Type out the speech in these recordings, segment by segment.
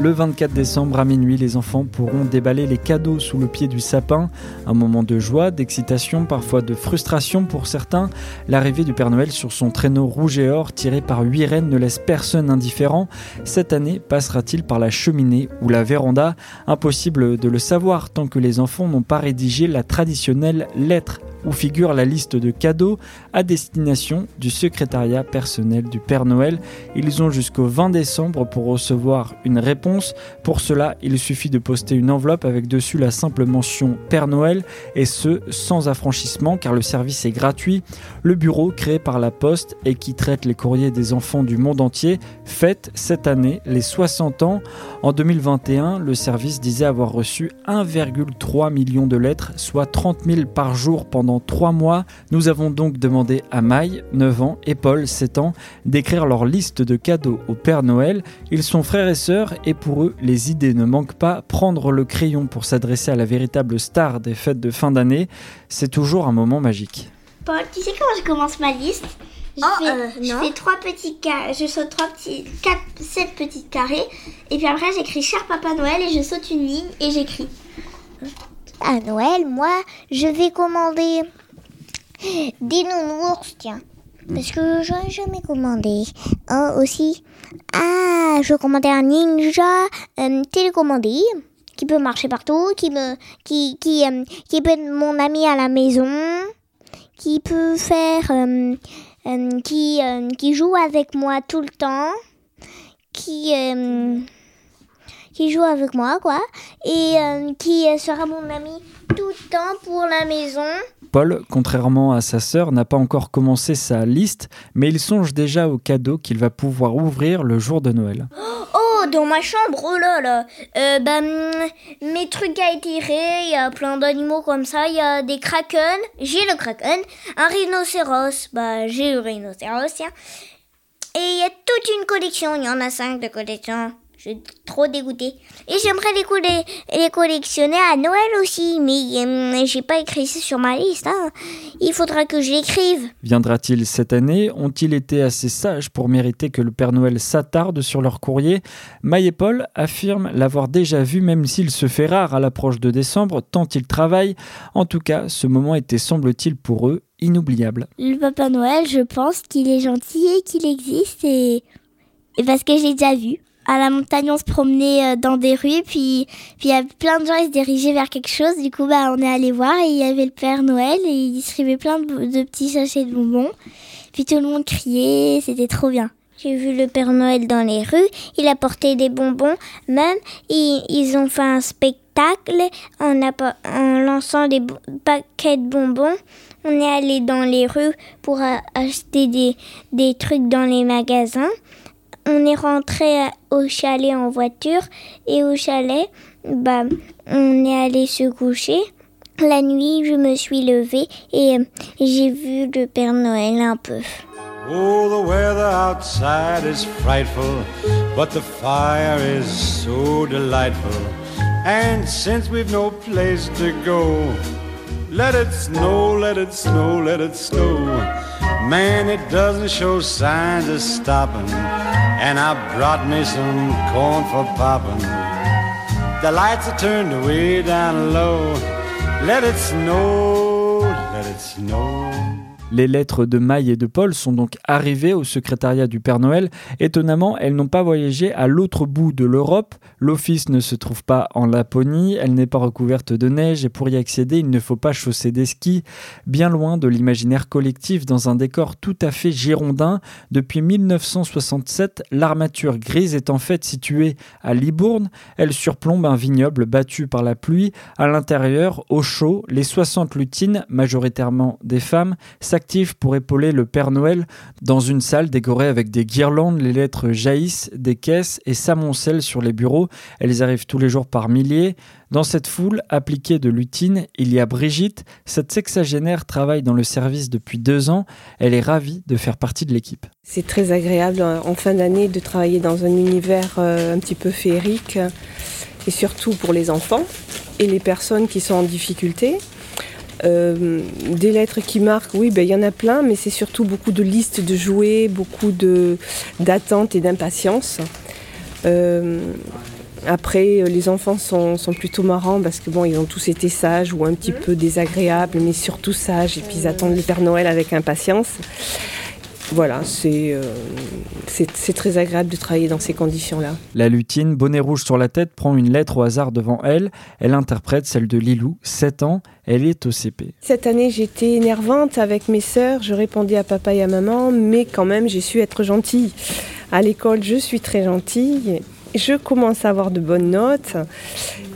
Le 24 décembre à minuit, les enfants pourront déballer les cadeaux sous le pied du sapin. Un moment de joie, d'excitation, parfois de frustration pour certains. L'arrivée du Père Noël sur son traîneau rouge et or tiré par huit rennes ne laisse personne indifférent. Cette année, passera-t-il par la cheminée ou la véranda? Impossible de le savoir tant que les enfants n'ont pas rédigé la traditionnelle lettre où figure la liste de cadeaux à destination du secrétariat personnel du Père Noël. Ils ont jusqu'au 20 décembre pour recevoir une réponse. Pour cela, il suffit de poster une enveloppe avec dessus la simple mention Père Noël et ce sans affranchissement car le service est gratuit. Le bureau créé par la Poste et qui traite les courriers des enfants du monde entier fête cette année les 60 ans. En 2021, le service disait avoir reçu 1,3 million de lettres, soit 30 000 par jour pendant trois mois. Nous avons donc demandé à Maï, 9 ans, et Paul, 7 ans, d'écrire leur liste de cadeaux au Père Noël. Ils sont frères et sœurs et pour eux, les idées ne manquent pas. Prendre le crayon pour s'adresser à la véritable star des fêtes de fin d'année, c'est toujours un moment magique. Paul, tu sais comment je commence ma liste? Je, Oh, fais, euh, je non. fais trois petits carrés, je saute trois petits, quatre, sept petits carrés, et puis après j'écris cher Papa Noël et je saute une ligne et j'écris. À Noël, moi, je vais commander des nounours, tiens. Parce que j'en ai jamais commandé. Un aussi. Ah, je commandais un ninja euh, télécommandé qui peut marcher partout, qui me, qui, qui, euh, qui peut mon ami à la maison, qui peut faire, euh, qui, joue avec moi tout le temps, qui, qui joue avec moi, quoi, et euh, qui sera mon ami tout le temps pour la maison. Paul, contrairement à sa sœur, n'a pas encore commencé sa liste, mais il songe déjà aux cadeaux qu'il va pouvoir ouvrir le jour de Noël. Oh, dans ma chambre, oh là là euh, bah, hum, Mes trucs à étirer, il y a plein d'animaux comme ça, il y a des kraken, j'ai le kraken, un rhinocéros, bah j'ai le rhinocéros, tiens. Et il y a toute une collection, il y en a cinq de collections. Je suis trop dégoûtée. Et j'aimerais les, les collectionner à Noël aussi, mais hum, j'ai pas écrit ça sur ma liste. Hein. Il faudra que je l'écrive. Viendra-t-il cette année? Ont-ils été assez sages pour mériter que le Père Noël s'attarde sur leur courrier? Maï et Paul affirment l'avoir déjà vu même s'il se fait rare à l'approche de décembre tant ils travaillent. En tout cas, ce moment était semble-t-il pour eux inoubliable. Le Papa Noël, je pense qu'il est gentil et qu'il existe et, et parce que j'ai déjà vu. À la montagne, on se promenait euh, dans des rues, puis puis il y a plein de gens qui se dirigeaient vers quelque chose. Du coup, bah, on est allé voir et il y avait le Père Noël et il distribuait plein de, petits sachets de bonbons. Puis tout le monde criait, c'était trop bien. J'ai vu le Père Noël dans les rues, il apportait des bonbons, même ils, ils ont fait un spectacle en, en lançant des paquets de bonbons. On est allé dans les rues pour a- acheter des, des trucs dans les magasins. On est rentré au chalet en voiture et au chalet, bah, on est allé se coucher. La nuit, je me suis levée et euh, j'ai vu le Père Noël un peu. Oh, the weather outside is frightful, but the fire is so delightful. And since we've no place to go, let it snow, let it snow, let it snow. Man, it doesn't show signs of stopping. And I brought me some corn for popping. The lights are turned way down low. Let it snow, let it snow. Les lettres de Maille et de Paul sont donc arrivées au secrétariat du Père Noël. Étonnamment, elles n'ont pas voyagé à l'autre bout de l'Europe. L'office ne se trouve pas en Laponie, elle n'est pas recouverte de neige et pour y accéder, il ne faut pas chausser des skis. Bien loin de l'imaginaire collectif, dans un décor tout à fait girondin, depuis 1967, l'armature grise est en fait située à Libourne. Elle surplombe un vignoble battu par la pluie. À l'intérieur, au chaud, les 60 lutines, majoritairement des femmes, pour épauler le Père Noël dans une salle décorée avec des guirlandes. Les lettres jaillissent des caisses et s'amoncellent sur les bureaux. Elles arrivent tous les jours par milliers. Dans cette foule appliquée de lutine, il y a Brigitte. Cette sexagénaire travaille dans le service depuis deux ans. Elle est ravie de faire partie de l'équipe. C'est très agréable en fin d'année de travailler dans un univers euh, un petit peu féerique et surtout pour les enfants et les personnes qui sont en difficulté. Euh, des lettres qui marquent, oui, ben, il y en a plein, mais c'est surtout beaucoup de listes de jouets, beaucoup d'attentes et d'impatience. Euh, après, euh, les enfants sont, plutôt marrants parce que bon, ils ont tous été sages ou un petit peu désagréables, mais surtout sages. Et puis ils attendent le Père Noël avec impatience. Voilà, c'est c'est très agréable de travailler dans ces conditions-là. La lutine, bonnet rouge sur la tête, prend une lettre au hasard devant elle. Elle interprète celle de Lilou, 7 ans. Elle est au CP. Cette année, j'étais énervante avec mes sœurs. Je répondais à papa et à maman, mais quand même, j'ai su être gentille. À l'école, je suis très gentille je commence à avoir de bonnes notes.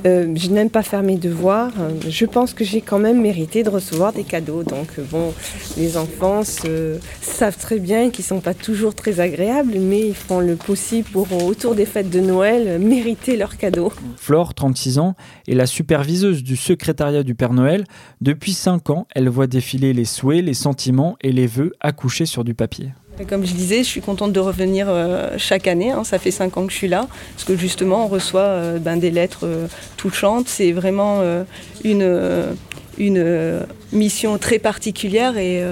Euh, je n'aime pas faire mes devoirs. Je pense que j'ai quand même mérité de recevoir des cadeaux. Donc bon, les enfants savent très bien qu'ils ne sont pas toujours très agréables, mais ils font le possible pour, autour des fêtes de Noël, mériter leurs cadeaux. Flore, 36 ans, est la superviseuse du secrétariat du Père Noël. Depuis 5 ans, elle voit défiler les souhaits, les sentiments et les vœux accouchés sur du papier. Comme je disais, je suis contente de revenir euh, chaque année. Hein. ça fait cinq ans que je suis là, parce que justement, on reçoit euh, ben, des lettres euh, touchantes. C'est vraiment une, une mission très particulière et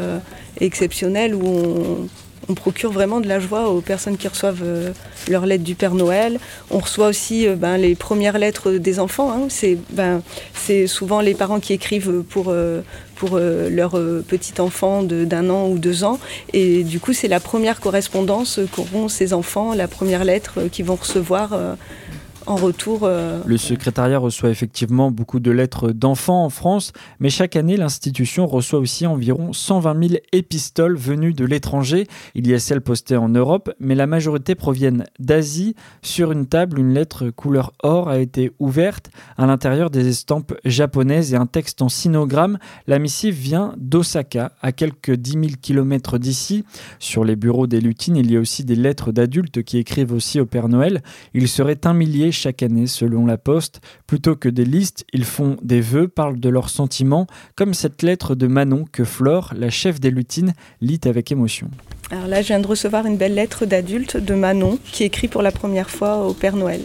exceptionnelle où on, procure vraiment de la joie aux personnes qui reçoivent leurs lettres du Père Noël. On reçoit aussi ben, les premières lettres des enfants. Hein. Ben, c'est souvent les parents qui écrivent pour, pour leur petit enfant d'un an ou deux ans. Et du coup, c'est la première correspondance qu'auront ces enfants, la première lettre qu'ils vont recevoir en retour. Euh, Le secrétariat reçoit effectivement beaucoup de lettres d'enfants en France, mais chaque année, l'institution reçoit aussi environ 120 000 épistoles venues de l'étranger. Il y a celles postées en Europe, mais la majorité proviennent d'Asie. Sur une table, une lettre couleur or a été ouverte. À l'intérieur, des estampes japonaises et un texte en sinogramme. La missive vient d'Osaka, à quelques 10 000 km d'ici. Sur les bureaux des lutines, il y a aussi des lettres d'adultes qui écrivent aussi au Père Noël. Il serait un millier chaque année selon la Poste. Plutôt que des listes, ils font des vœux, parlent de leurs sentiments, comme cette lettre de Manon que Flore, la chef des lutines, lit avec émotion. Alors là, je viens de recevoir une belle lettre d'adulte de Manon qui écrit pour la première fois au Père Noël.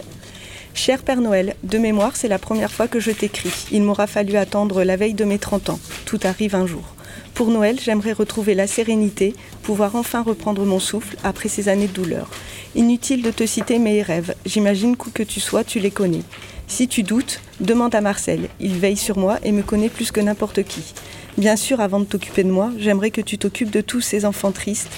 Cher Père Noël, de mémoire, c'est la première fois que je t'écris. Il m'aura fallu attendre la veille de mes 30 ans. Tout arrive un jour. Pour Noël, j'aimerais retrouver la sérénité, pouvoir enfin reprendre mon souffle après ces années de douleur. Inutile de te citer mes rêves, j'imagine qu'où que tu sois, tu les connais. Si tu doutes, demande à Marcel, il veille sur moi et me connaît plus que n'importe qui. Bien sûr, avant de t'occuper de moi, j'aimerais que tu t'occupes de tous ces enfants tristes,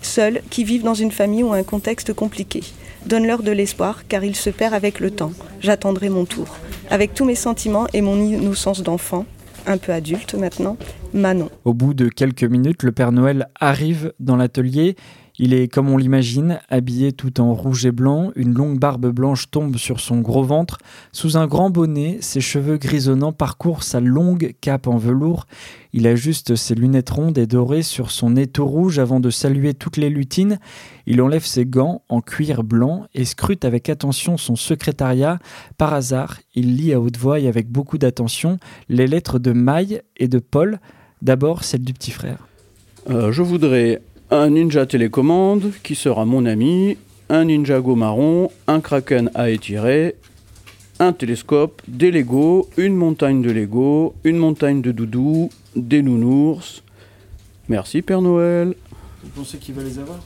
seuls, qui vivent dans une famille ou un contexte compliqué. Donne-leur de l'espoir, car ils se perdent avec le temps. J'attendrai mon tour. Avec tous mes sentiments et mon innocence d'enfant, un peu adulte maintenant, Manon. Au bout de quelques minutes, le Père Noël arrive dans l'atelier. Il est, comme on l'imagine, habillé tout en rouge et blanc, une longue barbe blanche tombe sur son gros ventre, sous un grand bonnet, ses cheveux grisonnants parcourent sa longue cape en velours, il ajuste ses lunettes rondes et dorées sur son étau rouge avant de saluer toutes les lutines, il enlève ses gants en cuir blanc et scrute avec attention son secrétariat. Par hasard, il lit à haute voix et avec beaucoup d'attention les lettres de Maille et de Paul, d'abord celle du petit frère. Euh, je voudrais un ninja télécommande qui sera mon ami, un Ninjago marron, un kraken à étirer, un télescope, des Lego, une montagne de Lego, une montagne de doudou, des nounours. Merci Père Noël. Vous pensez qu'il va les avoir?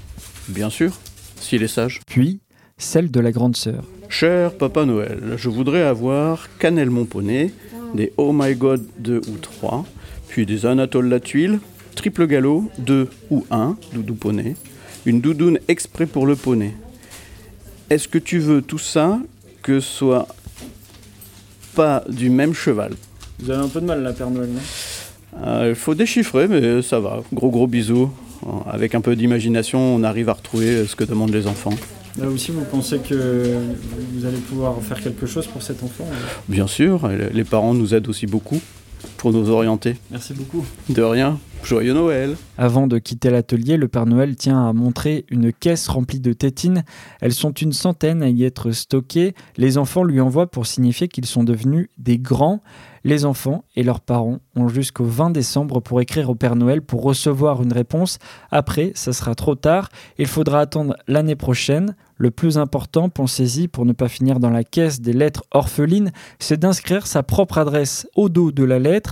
Bien sûr, s'il est sage. Puis, celle de la grande sœur. Cher Papa Noël, je voudrais avoir Cannelle mon poney, des Oh My God 2 ou 3, puis des Anatole la tuile, triple galop, deux ou un, doudou poney, une doudoune exprès pour le poney. Est-ce que tu veux tout ça que ce soit pas du même cheval? Vous avez un peu de mal là, Père Noël, non? Euh, Il faut déchiffrer, mais ça va. Gros gros bisous. Avec un peu d'imagination, on arrive à retrouver ce que demandent les enfants. Là aussi, vous pensez que vous allez pouvoir faire quelque chose pour cet enfant euh Bien sûr, les parents nous aident aussi beaucoup pour nous orienter. Merci beaucoup. De rien. Joyeux Noël. Avant de quitter l'atelier, le Père Noël tient à montrer une caisse remplie de tétines. Elles sont une centaine à y être stockées. Les enfants lui envoient pour signifier qu'ils sont devenus des grands. Les enfants et leurs parents ont jusqu'au 20 décembre pour écrire au Père Noël pour recevoir une réponse. Après, ça sera trop tard. Il faudra attendre l'année prochaine. Le plus important, pensez-y, pour ne pas finir dans la caisse des lettres orphelines, c'est d'inscrire sa propre adresse au dos de la lettre